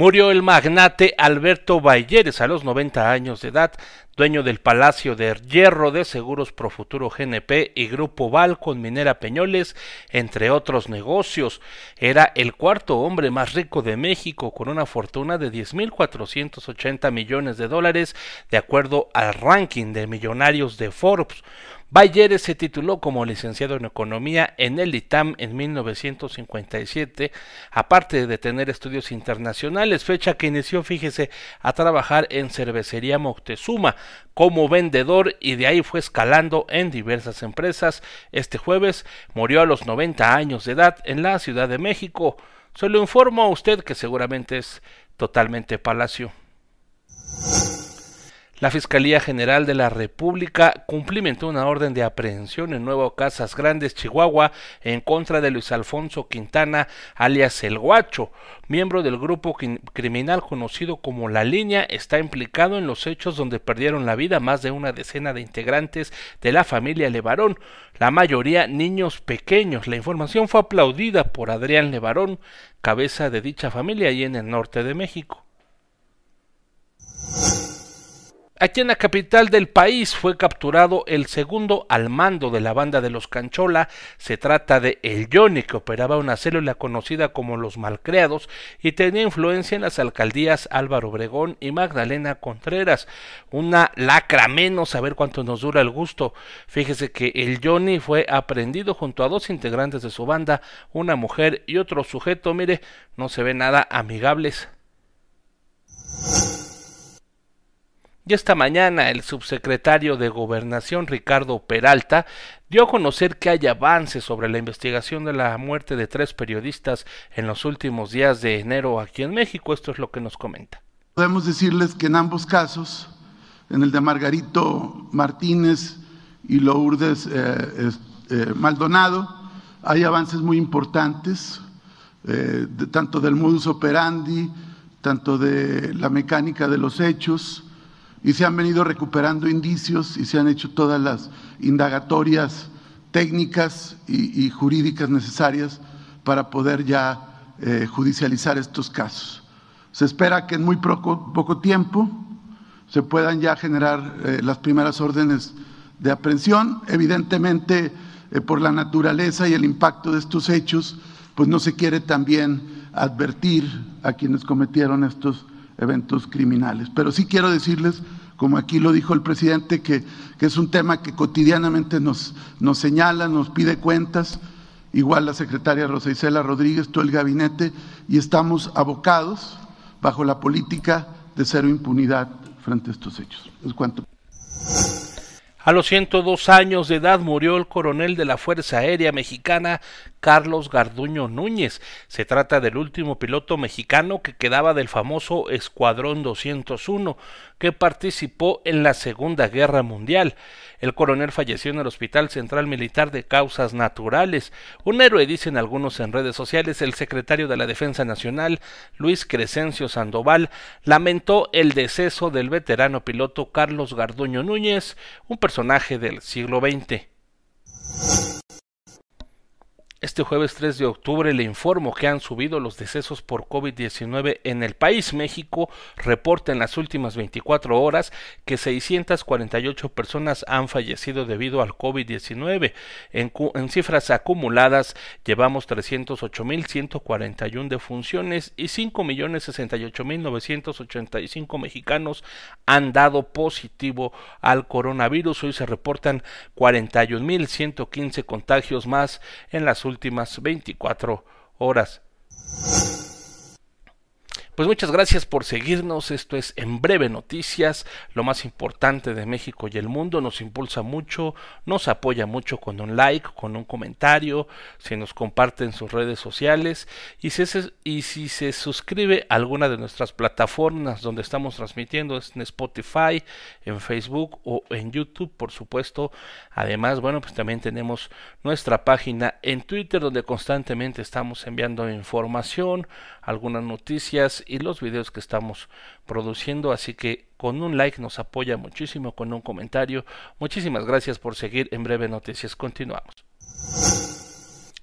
Murió el magnate Alberto Balleres a los 90 años de edad, dueño del Palacio de Hierro de Seguros Profuturo GNP y Grupo Val con Minera Peñoles, entre otros negocios. Era el cuarto hombre más rico de México con una fortuna de 10.480 millones de dólares, de acuerdo al ranking de millonarios de Forbes. Bayeres se tituló como licenciado en Economía en el ITAM en 1957, aparte de tener estudios internacionales, fecha que inició, fíjese, a trabajar en Cervecería Moctezuma como vendedor y de ahí fue escalando en diversas empresas. Este jueves murió a los 90 años de edad en la Ciudad de México. Se lo informo a usted que seguramente es totalmente palacio. La Fiscalía General de la República cumplimentó una orden de aprehensión en Nuevo Casas Grandes, Chihuahua, en contra de Luis Alfonso Quintana, alias El Guacho, miembro del grupo criminal conocido como La Línea, está implicado en los hechos donde perdieron la vida más de una decena de integrantes de la familia Levarón, la mayoría niños pequeños. La información fue aplaudida por Adrián Levarón, cabeza de dicha familia y en el norte de México. Aquí en la capital del país fue capturado el segundo al mando de la banda de los Canchola. Se trata de El Johnny, que operaba una célula conocida como Los Malcreados y tenía influencia en las alcaldías Álvaro Obregón y Magdalena Contreras. Una lacra menos, a ver cuánto nos dura el gusto. Fíjese que El Johnny fue aprendido junto a dos integrantes de su banda, una mujer y otro sujeto. Mire, no se ve nada amigables. Y esta mañana el subsecretario de Gobernación Ricardo Peralta dio a conocer que hay avances sobre la investigación de la muerte de tres periodistas en los últimos días de enero aquí en México. Esto es lo que nos comenta. Podemos decirles que en ambos casos, en el de Margarito Martínez y Lourdes eh, eh, Maldonado, hay avances muy importantes, eh, tanto del modus operandi, tanto de la mecánica de los hechos, y se han venido recuperando indicios y se han hecho todas las indagatorias técnicas y, jurídicas necesarias para poder ya eh, judicializar estos casos. Se espera que en muy poco, poco tiempo se puedan ya generar eh, las primeras órdenes de aprehensión. Evidentemente, eh, por la naturaleza y el impacto de estos hechos, pues no se quiere también advertir a quienes cometieron estos eventos criminales. Pero sí quiero decirles, como aquí lo dijo el presidente, que, es un tema que cotidianamente nos, nos señala, nos pide cuentas, igual la secretaria Rosa Isela Rodríguez, todo el gabinete, y estamos abocados bajo la política de cero impunidad frente a estos hechos. Es cuanto. A los 102 años de edad murió el coronel de la Fuerza Aérea Mexicana Carlos Garduño Núñez. Se trata del último piloto mexicano que quedaba del famoso Escuadrón 201, que participó en la Segunda Guerra Mundial. El coronel falleció en el Hospital Central Militar de causas naturales. Un héroe, dicen algunos en redes sociales, el secretario de la Defensa Nacional, Luis Crescencio Sandoval, lamentó el deceso del veterano piloto Carlos Garduño Núñez, un personaje del siglo XX. Este jueves 3 de octubre le informo que han subido los decesos por COVID-19 en el país. México reporta en las últimas 24 horas que 648 personas han fallecido debido al COVID-19. En, cifras acumuladas llevamos 308.141 defunciones y 5.068.985 mexicanos han dado positivo al coronavirus. Hoy se reportan 41.115 contagios más en las últimas 24 horas. Pues muchas gracias por seguirnos. Esto es En Breve Noticias, lo más importante de México y el mundo. Nos impulsa mucho, nos apoya mucho con un like, con un comentario, si nos comparte en sus redes sociales y si, se, y si se suscribe a alguna de nuestras plataformas donde estamos transmitiendo, es en Spotify, en Facebook o en YouTube, por supuesto. Además, bueno, pues también tenemos nuestra página en Twitter donde constantemente estamos enviando información, algunas noticias y los videos que estamos produciendo. Así que con un like nos apoya muchísimo, con un comentario. Muchísimas gracias por seguir en breve noticias. Continuamos.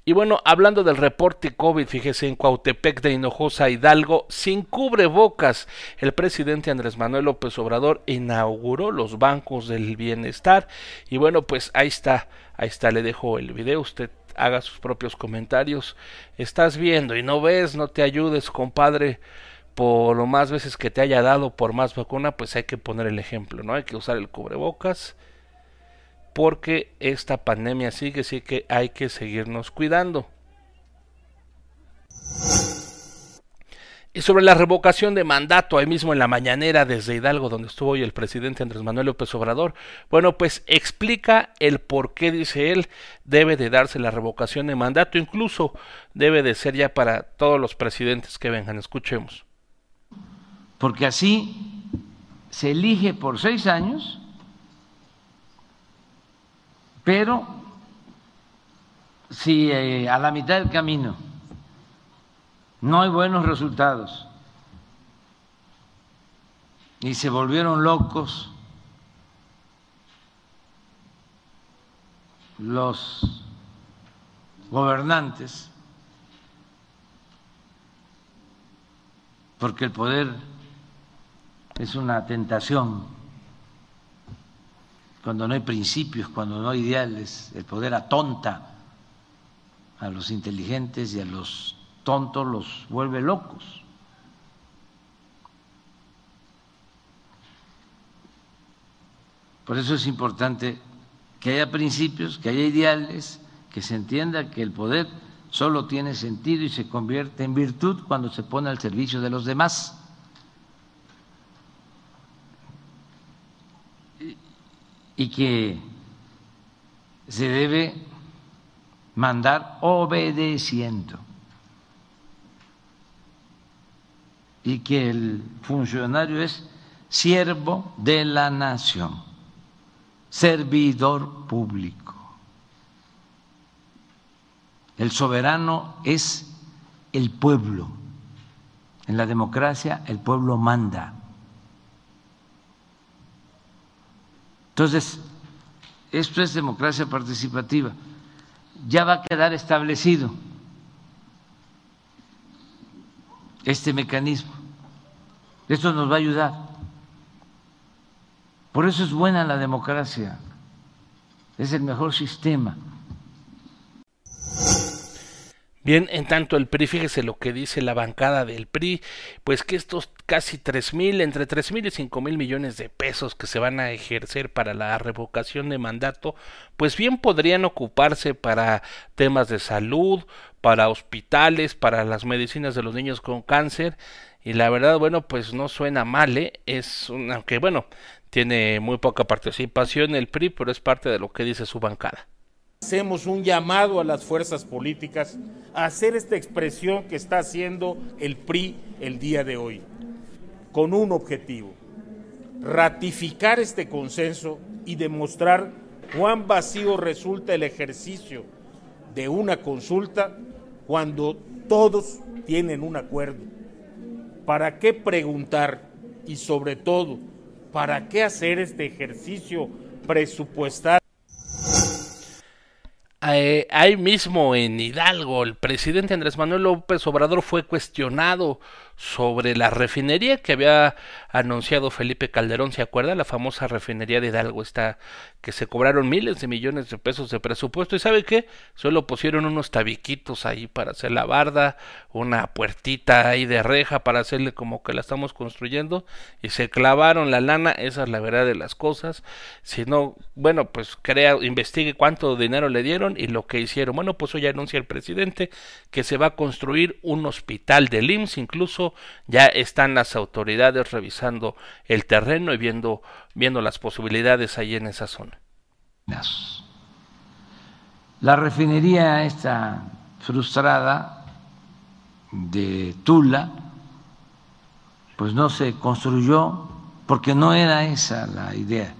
Y bueno, hablando del reporte COVID, fíjese en Cuautepec de Hinojosa, Hidalgo, sin cubrebocas, el presidente Andrés Manuel López Obrador inauguró los bancos del bienestar. Y bueno, pues ahí está, ahí está, le dejo el video, usted haga sus propios comentarios. Estás viendo y no ves, no te ayudes, compadre. Por lo más veces que te haya dado por más vacuna, pues hay que poner el ejemplo, ¿no? Hay que usar el cubrebocas porque esta pandemia sigue, así que hay que seguirnos cuidando. Y sobre la revocación de mandato, ahí mismo en la mañanera desde Hidalgo, donde estuvo hoy el presidente Andrés Manuel López Obrador, bueno, pues explica el por qué, dice él, debe de darse la revocación de mandato, incluso debe de ser ya para todos los presidentes que vengan. Escuchemos. Porque así se elige por seis años pero si eh, a la mitad del camino no hay buenos resultados y se volvieron locos los gobernantes, porque el poder es una tentación cuando no hay principios, cuando no hay ideales, el poder atonta a los inteligentes y a los tontos los vuelve locos. Por eso es importante que haya principios, que haya ideales, que se entienda que el poder solo tiene sentido y se convierte en virtud cuando se pone al servicio de los demás. Y que se debe mandar obedeciendo y que el funcionario es siervo de la nación, servidor público. El soberano es el pueblo. En la democracia el pueblo manda. Entonces, esto es democracia participativa. Ya va a quedar establecido este mecanismo. Esto nos va a ayudar. Por eso es buena la democracia. Es el mejor sistema. Bien, en tanto el PRI, fíjese lo que dice la bancada del PRI, pues que estos casi tres mil, entre tres mil y cinco mil millones de pesos que se van a ejercer para la revocación de mandato, pues bien podrían ocuparse para temas de salud, para hospitales, para las medicinas de los niños con cáncer, y la verdad, bueno, pues no suena mal, ¿eh? es un, aunque bueno, tiene muy poca participación el PRI, pero es parte de lo que dice su bancada. Hacemos un llamado a las fuerzas políticas a hacer esta expresión que está haciendo el PRI el día de hoy, con un objetivo, ratificar este consenso y demostrar cuán vacío resulta el ejercicio de una consulta cuando todos tienen un acuerdo. ¿Para qué preguntar? Y sobre todo, ¿para qué hacer este ejercicio presupuestal? Eh, ahí mismo en Hidalgo, el presidente Andrés Manuel López Obrador fue cuestionado sobre la refinería que había anunciado Felipe Calderón, ¿se acuerda? La famosa refinería de Hidalgo, está que se cobraron miles de millones de pesos de presupuesto y ¿sabe qué? Solo pusieron unos tabiquitos ahí para hacer la barda, una puertita ahí de reja para hacerle como que la estamos construyendo y se clavaron la lana, esa es la verdad de las cosas. Si no, bueno, pues crea, investigue cuánto dinero le dieron y lo que hicieron. Bueno, pues hoy anuncia el presidente que se va a construir un hospital de IMSS, incluso ya están las autoridades revisando el terreno y viendo, viendo las posibilidades ahí en esa zona. La refinería esta frustrada de Tula, pues no se construyó porque no era esa la idea.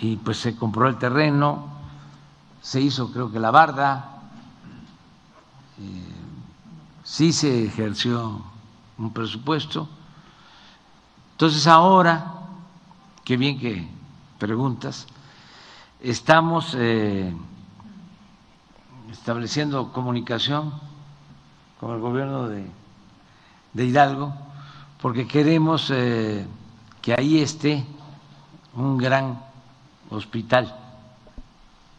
Y pues se compró el terreno, se hizo creo que la barda, eh, sí se ejerció un presupuesto. Entonces ahora, qué bien que preguntas, estamos eh, estableciendo comunicación con el gobierno de, Hidalgo, porque queremos eh, que ahí esté un gran hospital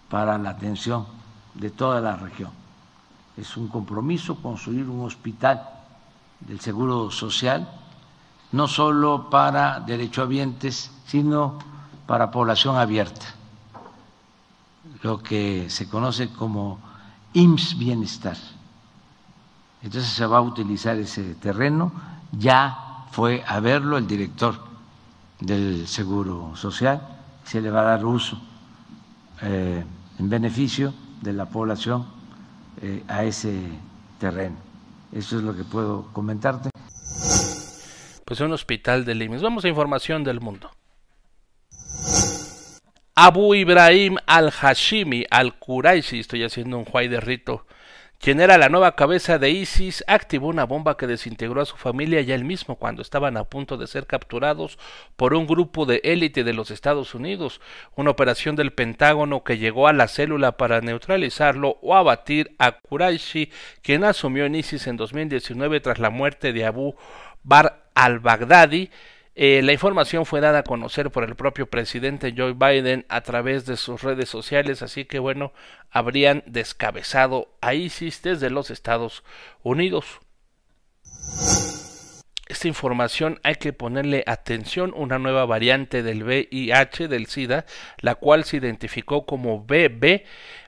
para la atención de toda la región. Es un compromiso construir un hospital del Seguro Social, no solo para derechohabientes, sino para población abierta, lo que se conoce como IMSS Bienestar. Entonces se va a utilizar ese terreno, ya fue a verlo el director del Seguro Social, se le va a dar uso eh, en beneficio de la población eh, a ese terreno. Eso es lo que puedo comentarte. Pues un hospital de Limes. Vamos a información del mundo. Abu Ibrahim al-Hashimi al-Quraishi, estoy haciendo un juay de rito, quien era la nueva cabeza de ISIS, activó una bomba que desintegró a su familia y a él mismo cuando estaban a punto de ser capturados por un grupo de élite de los Estados Unidos, una operación del Pentágono que llegó a la célula para neutralizarlo o abatir a Quraishi, quien asumió en ISIS en 2019 tras la muerte de Abu Bar al-Baghdadi, eh, la información fue dada a conocer por el propio presidente Joe Biden a través de sus redes sociales, así que bueno, habrían descabezado a ISIS desde los Estados Unidos. Esta información hay que ponerle atención, una nueva variante del VIH del SIDA, la cual se identificó como BB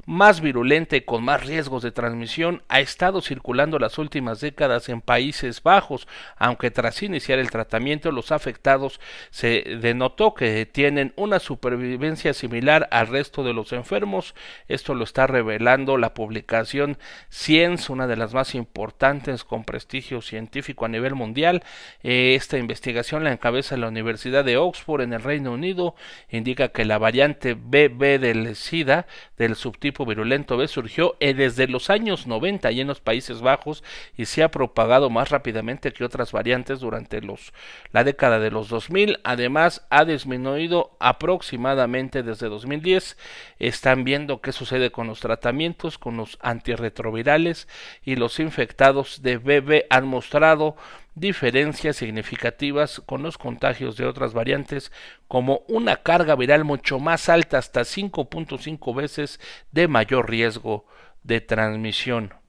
más virulenta y con más riesgos de transmisión ha estado circulando las últimas décadas en Países Bajos, aunque tras iniciar el tratamiento los afectados se denotó que tienen una supervivencia similar al resto de los enfermos. Esto lo está revelando la publicación Science, una de las más importantes con prestigio científico a nivel mundial. Eh, esta investigación la encabeza la Universidad de Oxford en el Reino Unido. Indica que la variante BB del SIDA del subtipo virulento B surgió eh, desde los años 90 y en los Países Bajos y se ha propagado más rápidamente que otras variantes durante los, la década de los 2000. Además, ha disminuido aproximadamente desde 2010. Están viendo qué sucede con los tratamientos, con los antirretrovirales y los infectados de BB han mostrado diferencias significativas con los contagios de otras variantes como una carga viral mucho más alta hasta 5.5 veces de mayor riesgo de transmisión.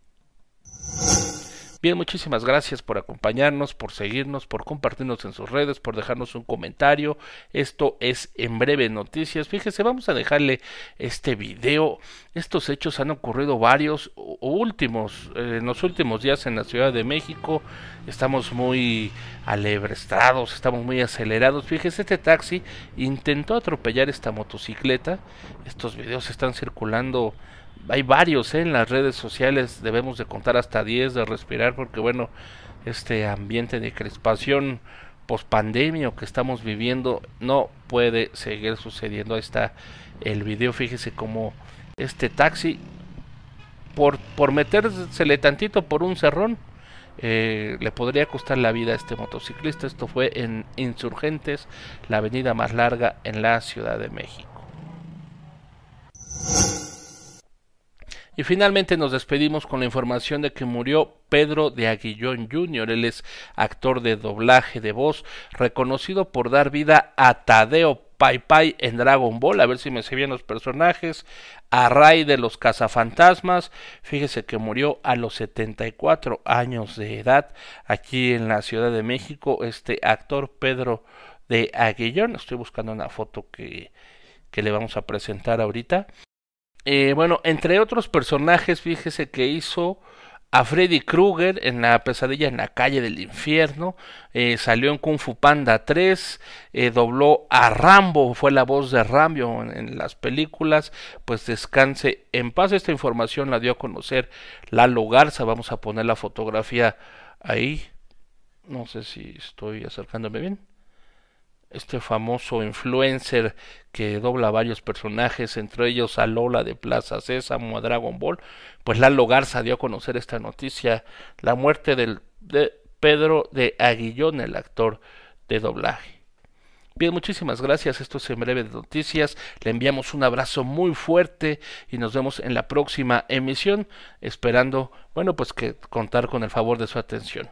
Bien, muchísimas gracias por acompañarnos, por seguirnos, por compartirnos en sus redes, por dejarnos un comentario. Esto es en breve noticias. Fíjese, vamos a dejarle este video. Estos hechos han ocurrido varios últimos, eh, en los últimos días en la Ciudad de México. Estamos muy alebrestados, estamos muy acelerados. Fíjese, este taxi intentó atropellar esta motocicleta. Estos videos están circulando hay varios ¿eh? en las redes sociales, debemos de contar hasta 10 de respirar porque bueno, este ambiente de crispación pospandemia que estamos viviendo no puede seguir sucediendo. Ahí está el video, fíjese como este taxi por, por metérsele tantito por un cerrón eh, le podría costar la vida a este motociclista. Esto fue en Insurgentes, la avenida más larga en la Ciudad de México. Y finalmente nos despedimos con la información de que murió Pedro de Aguillón Jr. Él es actor de doblaje de voz, reconocido por dar vida a Tadeo Pai Pai en Dragon Ball, a ver si me sé bien los personajes, a Ray de los cazafantasmas, fíjese que murió a los 74 años de edad aquí en la Ciudad de México, este actor Pedro de Aguillón, estoy buscando una foto que, que le vamos a presentar ahorita, eh, bueno, entre otros personajes, fíjese que hizo a Freddy Krueger en la pesadilla en la calle del infierno, eh, salió en Kung Fu Panda 3, eh, dobló a Rambo, fue la voz de Rambo en, las películas, pues descanse en paz. Esta información la dio a conocer Lalo Garza, vamos a poner la fotografía ahí, no sé si estoy acercándome bien este famoso influencer que dobla varios personajes, entre ellos a Lola de Plaza Sésamo, a Dragon Ball, pues Lalo Garza dio a conocer esta noticia, la muerte del, de Pedro de Aguillón, el actor de doblaje. Bien, muchísimas gracias. Esto es en breve de noticias. Le enviamos un abrazo muy fuerte y nos vemos en la próxima emisión, esperando, bueno, pues que contar con el favor de su atención.